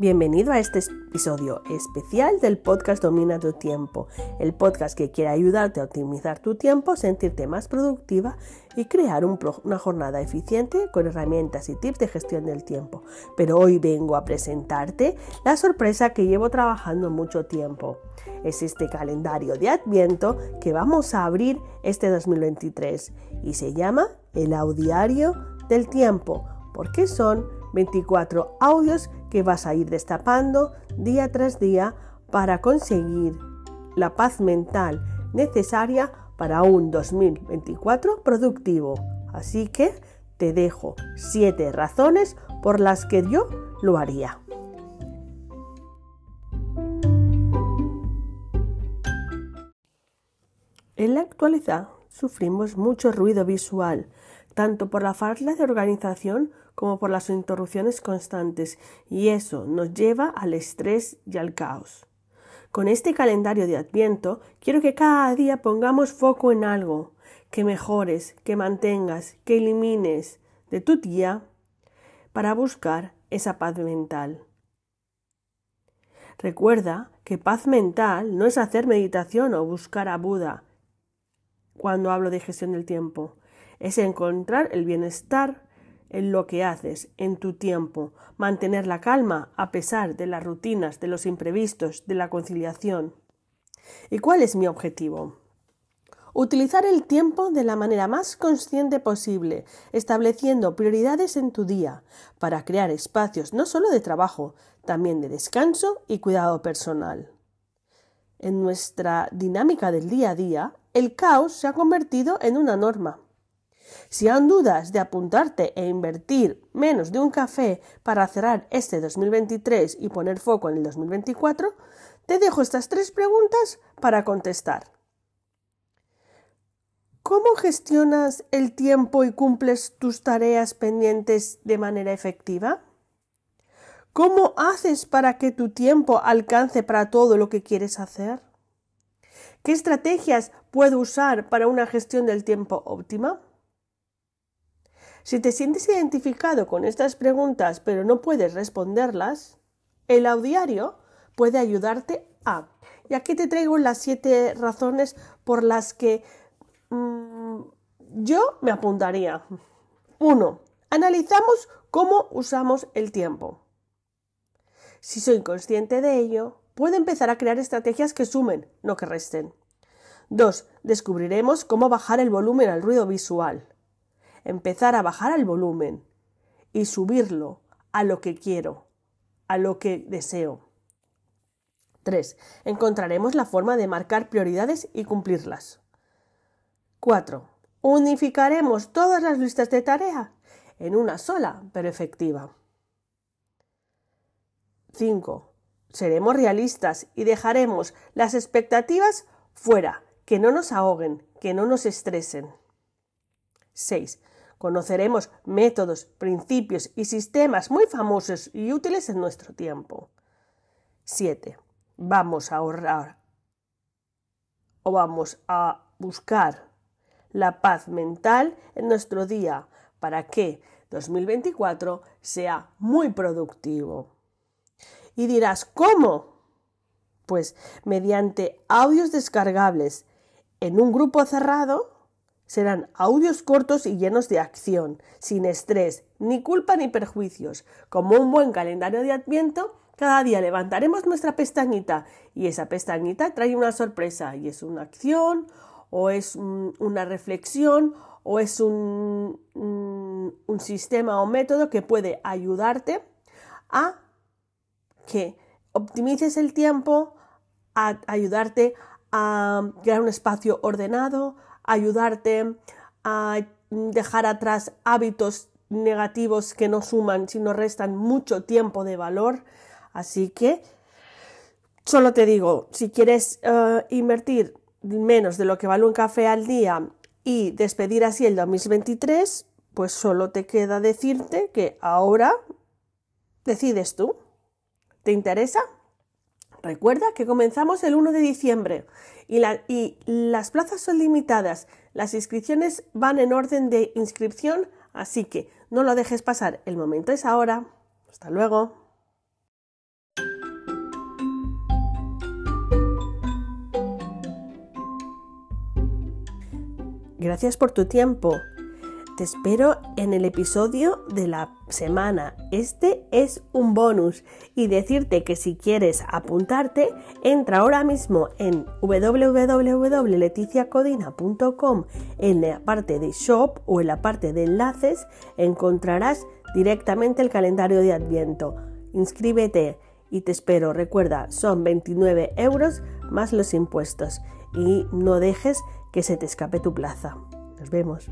Bienvenido a este episodio especial del podcast Domina tu tiempo, el podcast que quiere ayudarte a optimizar tu tiempo, sentirte más productiva y crear una jornada eficiente con herramientas y tips de gestión del tiempo. Pero hoy vengo a presentarte la sorpresa que llevo trabajando mucho tiempo. Es este calendario de Adviento que vamos a abrir este 2023 y se llama el Audiario del Tiempo, porque son 24 audios que vas a ir destapando día tras día para conseguir la paz mental necesaria para un 2024 productivo. Así que te dejo 7 razones por las que yo lo haría. En la actualidad sufrimos mucho ruido visual, tanto por la falta de organización como por las interrupciones constantes, y eso nos lleva al estrés y al caos. Con este calendario de Adviento quiero que cada día pongamos foco en algo, que mejores, que mantengas, que elimines de tu día para buscar esa paz mental. Recuerda que paz mental no es hacer meditación o buscar a Buda cuando hablo de gestión del tiempo, es encontrar el bienestar en lo que haces, en tu tiempo, mantener la calma a pesar de las rutinas, de los imprevistos, de la conciliación. ¿Y cuál es mi objetivo? Utilizar el tiempo de la manera más consciente posible, estableciendo prioridades en tu día, para crear espacios no solo de trabajo, también de descanso y cuidado personal. En nuestra dinámica del día a día, el caos se ha convertido en una norma. Si han dudas de apuntarte e invertir menos de un café para cerrar este 2023 y poner foco en el 2024, te dejo estas tres preguntas para contestar. ¿Cómo gestionas el tiempo y cumples tus tareas pendientes de manera efectiva? ¿Cómo haces para que tu tiempo alcance para todo lo que quieres hacer? ¿Qué estrategias puedo usar para una gestión del tiempo óptima? Si te sientes identificado con estas preguntas pero no puedes responderlas, el audiario puede ayudarte a. Y aquí te traigo las siete razones por las que mm, yo me apuntaría. 1. Analizamos cómo usamos el tiempo. Si soy consciente de ello, puedo empezar a crear estrategias que sumen, no que resten. 2. Descubriremos cómo bajar el volumen al ruido visual empezar a bajar el volumen y subirlo a lo que quiero, a lo que deseo. 3. Encontraremos la forma de marcar prioridades y cumplirlas. 4. Unificaremos todas las listas de tareas en una sola, pero efectiva. 5. Seremos realistas y dejaremos las expectativas fuera, que no nos ahoguen, que no nos estresen. 6. Conoceremos métodos, principios y sistemas muy famosos y útiles en nuestro tiempo. 7. Vamos a ahorrar o vamos a buscar la paz mental en nuestro día para que 2024 sea muy productivo. Y dirás, ¿cómo? Pues mediante audios descargables en un grupo cerrado Serán audios cortos y llenos de acción, sin estrés, ni culpa ni perjuicios. Como un buen calendario de Adviento, cada día levantaremos nuestra pestañita y esa pestañita trae una sorpresa y es una acción o es una reflexión o es un, un sistema o método que puede ayudarte a que optimices el tiempo, a ayudarte a crear un espacio ordenado, ayudarte a dejar atrás hábitos negativos que no suman, sino restan mucho tiempo de valor. Así que solo te digo, si quieres eh, invertir menos de lo que vale un café al día y despedir así el 2023, pues solo te queda decirte que ahora decides tú. ¿Te interesa? Recuerda que comenzamos el 1 de diciembre y, y, las plazas son limitadas. Las inscripciones van en orden de inscripción, así que no lo dejes pasar. El momento es ahora. Hasta luego. Gracias por tu tiempo. Te espero en el episodio de la semana. Este es un bonus y decirte que si quieres apuntarte, entra ahora mismo en www.leticiacodina.com en la parte de shop o en la parte de enlaces encontrarás directamente el calendario de Adviento. Inscríbete y te espero. Recuerda, son 29 euros más los impuestos y no dejes que se te escape tu plaza. Nos vemos.